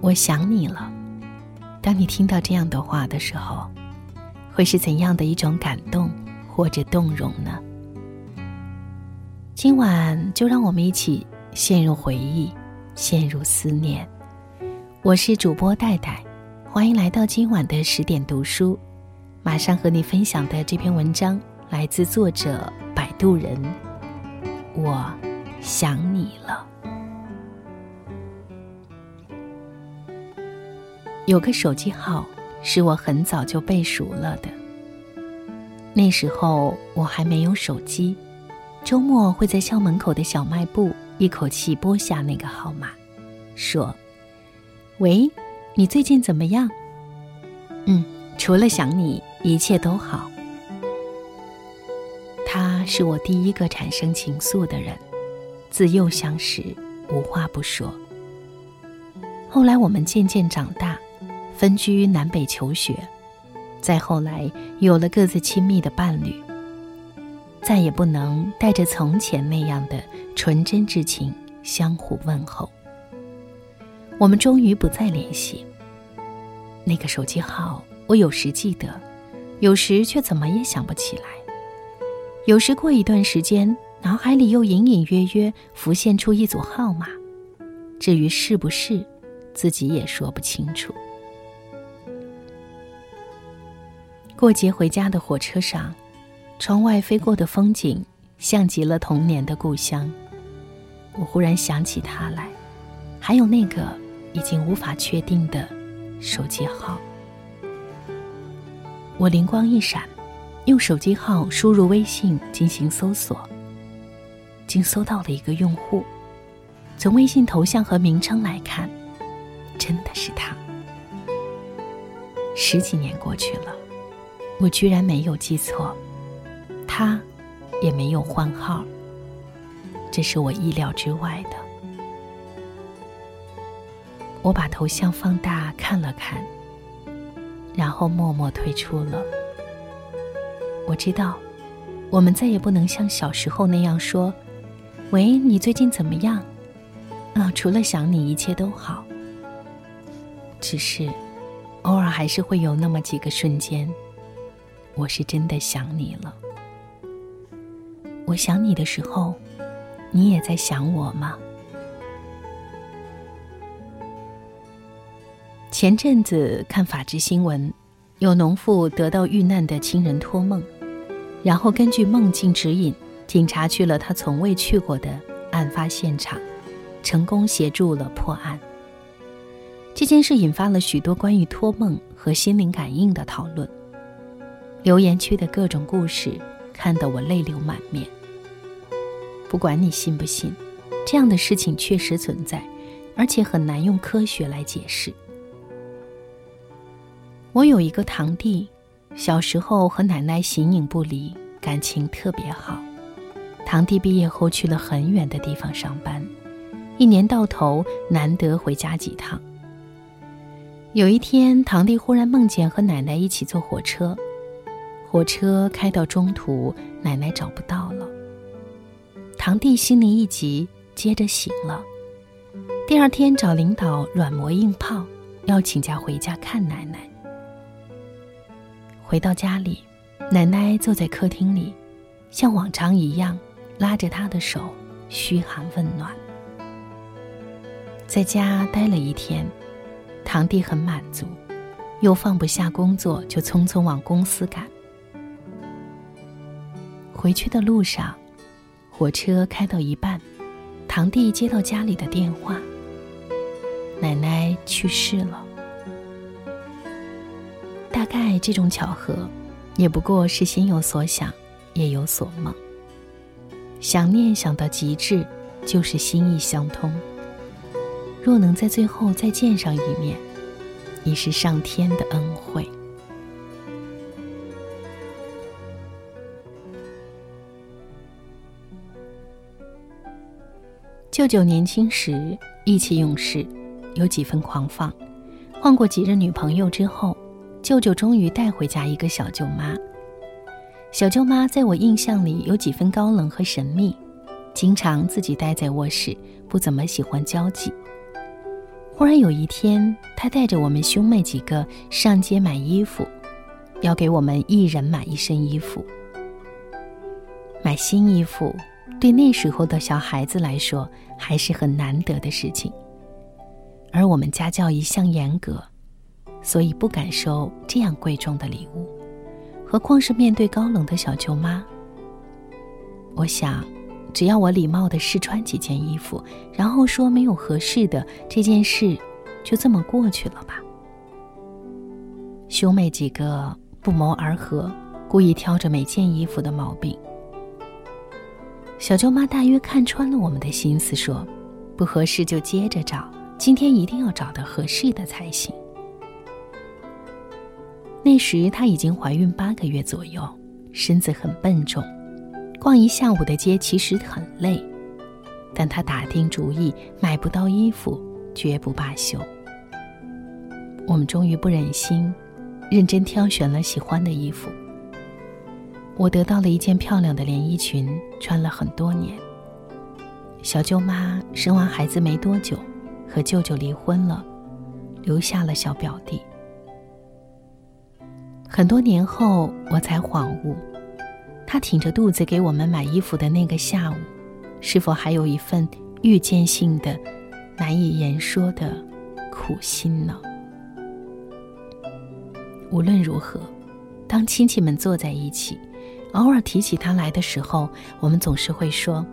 我想你了。当你听到这样的话的时候，会是怎样的一种感动或者动容呢？今晚就让我们一起陷入回忆，陷入思念。我是主播戴戴，欢迎来到今晚的十点读书。马上和你分享的这篇文章来自作者摆渡人。我想你了。有个手机号是我很早就背熟了的。那时候我还没有手机。周末会在校门口的小卖部一口气拨下那个号码，说：“喂，你最近怎么样？嗯，除了想你，一切都好。”他是我第一个产生情愫的人，自幼相识，无话不说。后来我们渐渐长大，分居南北求学，再后来有了各自亲密的伴侣。再也不能带着从前那样的纯真之情相互问候。我们终于不再联系。那个手机号，我有时记得，有时却怎么也想不起来。有时过一段时间，脑海里又隐隐约约浮现出一组号码，至于是不是，自己也说不清楚。过节回家的火车上。窗外飞过的风景，像极了童年的故乡。我忽然想起他来，还有那个已经无法确定的手机号。我灵光一闪，用手机号输入微信进行搜索，竟搜到了一个用户。从微信头像和名称来看，真的是他。十几年过去了，我居然没有记错。他，也没有换号。这是我意料之外的。我把头像放大看了看，然后默默退出了。我知道，我们再也不能像小时候那样说：“喂，你最近怎么样？”啊，除了想你，一切都好。只是，偶尔还是会有那么几个瞬间，我是真的想你了。我想你的时候，你也在想我吗？前阵子看法制新闻，有农妇得到遇难的亲人托梦，然后根据梦境指引，警察去了他从未去过的案发现场，成功协助了破案。这件事引发了许多关于托梦和心灵感应的讨论，留言区的各种故事看得我泪流满面。不管你信不信，这样的事情确实存在，而且很难用科学来解释。我有一个堂弟，小时候和奶奶形影不离，感情特别好。堂弟毕业后去了很远的地方上班，一年到头难得回家几趟。有一天，堂弟忽然梦见和奶奶一起坐火车，火车开到中途，奶奶找不到了。堂弟心里一急，接着醒了。第二天找领导软磨硬泡，要请假回家看奶奶。回到家里，奶奶坐在客厅里，像往常一样拉着他的手，嘘寒问暖。在家待了一天，堂弟很满足，又放不下工作，就匆匆往公司赶。回去的路上。火车开到一半，堂弟接到家里的电话，奶奶去世了。大概这种巧合，也不过是心有所想，夜有所梦。想念想到极致，就是心意相通。若能在最后再见上一面，已是上天的恩惠。舅舅年轻时意气用事，有几分狂放。换过几任女朋友之后，舅舅终于带回家一个小舅妈。小舅妈在我印象里有几分高冷和神秘，经常自己待在卧室，不怎么喜欢交际。忽然有一天，他带着我们兄妹几个上街买衣服，要给我们一人买一身衣服。买新衣服对那时候的小孩子来说还是很难得的事情，而我们家教一向严格，所以不敢收这样贵重的礼物，何况是面对高冷的小舅妈。我想。只要我礼貌的试穿几件衣服，然后说没有合适的，这件事就这么过去了吧。兄妹几个不谋而合，故意挑着每件衣服的毛病。小舅妈大约看穿了我们的心思，说：“不合适就接着找，今天一定要找到合适的才行。”那时她已经怀孕八个月左右，身子很笨重。逛一下午的街其实很累，但她打定主意买不到衣服绝不罢休。我们终于不忍心，认真挑选了喜欢的衣服。我得到了一件漂亮的连衣裙，穿了很多年。小舅妈生完孩子没多久，和舅舅离婚了，留下了小表弟。很多年后，我才恍悟。他挺着肚子给我们买衣服的那个下午，是否还有一份预见性的、难以言说的苦心呢？无论如何，当亲戚们坐在一起，偶尔提起他来的时候，我们总是会说：“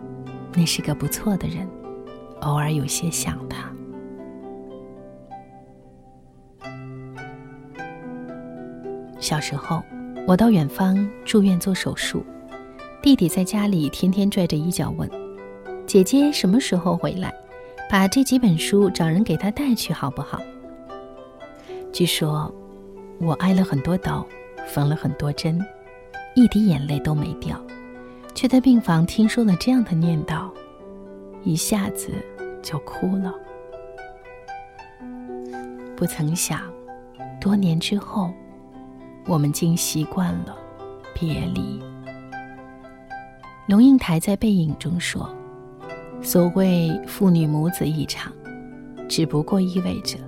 那是个不错的人。”偶尔有些想他。小时候。我到远方住院做手术，弟弟在家里天天拽着衣角问：“姐姐什么时候回来？把这几本书找人给他带去好不好？”据说，我挨了很多刀，缝了很多针，一滴眼泪都没掉，却在病房听说了这样的念叨，一下子就哭了。不曾想，多年之后。我们竟习惯了别离。龙应台在《背影》中说：“所谓父女母子一场，只不过意味着，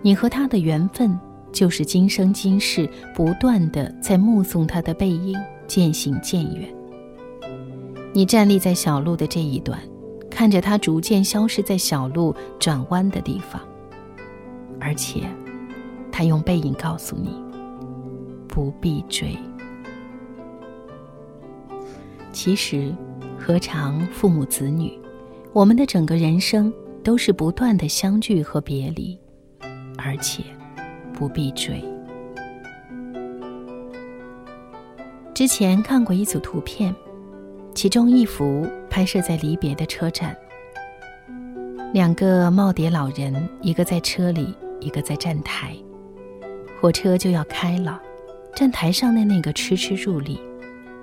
你和他的缘分就是今生今世不断的在目送他的背影渐行渐远。你站立在小路的这一端，看着他逐渐消失在小路转弯的地方，而且，他用背影告诉你。”不必追。其实，何尝父母子女？我们的整个人生都是不断的相聚和别离，而且不必追。之前看过一组图片，其中一幅拍摄在离别的车站，两个耄耋老人，一个在车里，一个在站台，火车就要开了。站台上的那个痴痴入立，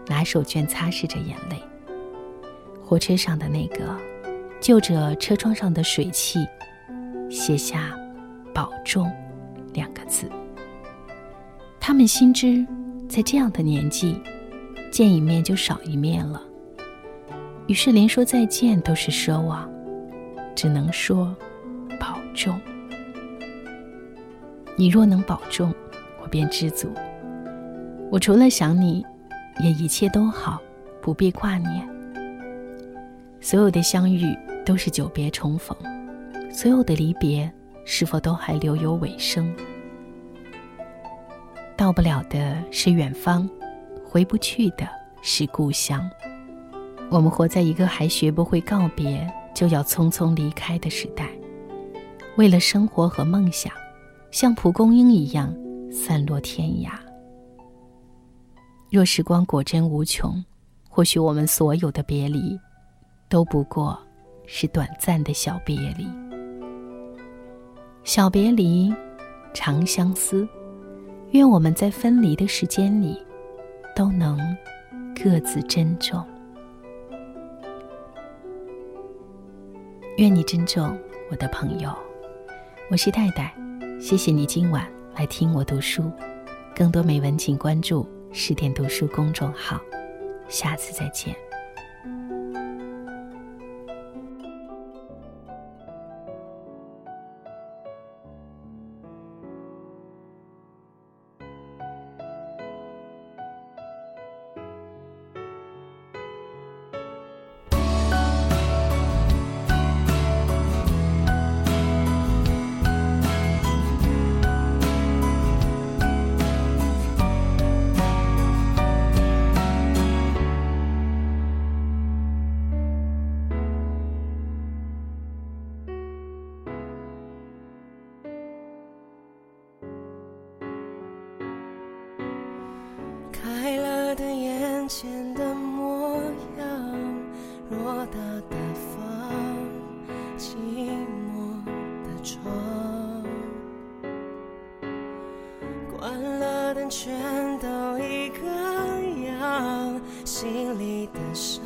拿手绢擦拭着眼泪。火车上的那个，就着车窗上的水汽，写下“保重”两个字。他们心知，在这样的年纪，见一面就少一面了，于是连说再见都是奢望，只能说“保重”。你若能保重，我便知足。我除了想你，也一切都好，不必挂念。所有的相遇都是久别重逢，所有的离别是否都还留有尾声？到不了的是远方，回不去的是故乡。我们活在一个还学不会告别就要匆匆离开的时代，为了生活和梦想，像蒲公英一样散落天涯。若时光果真无穷，或许我们所有的别离，都不过是短暂的小别离。小别离，长相思。愿我们在分离的时间里，都能各自珍重。愿你珍重，我的朋友。我是戴戴，谢谢你今晚来听我读书。更多美文，请关注。十点读书公众号，下次再见。的眼前的模样偌大的房寂寞的床关了灯全都一个样心里的伤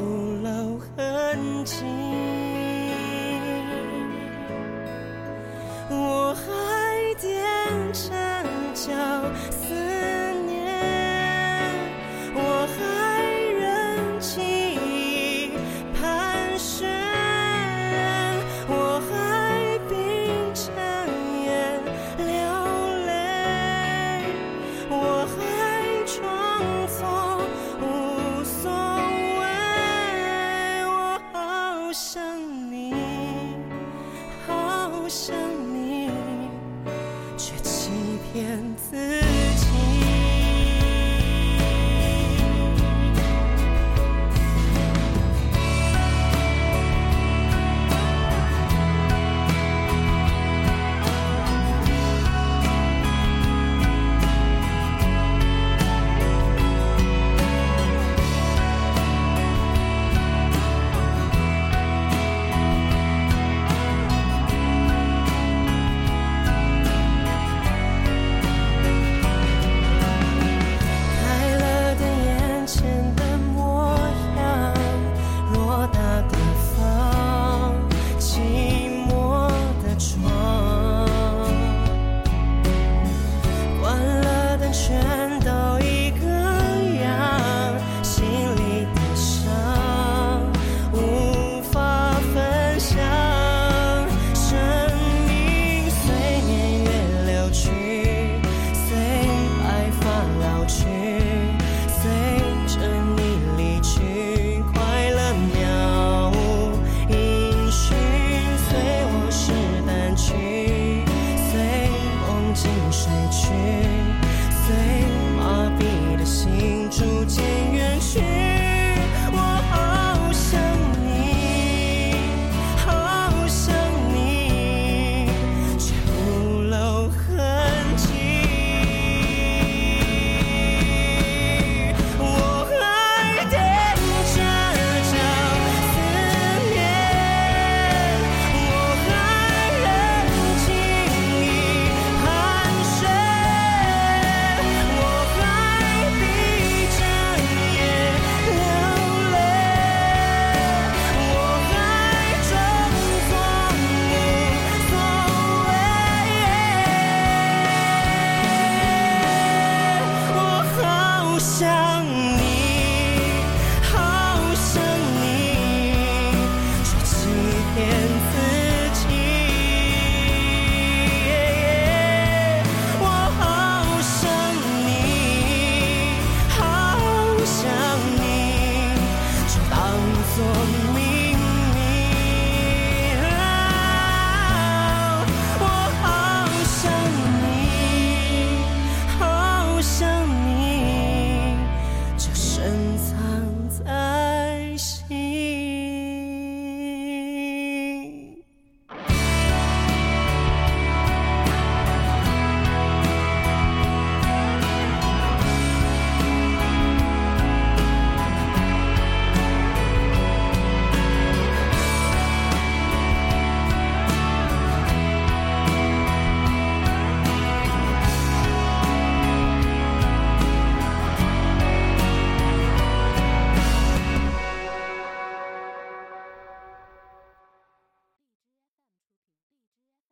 不露痕迹。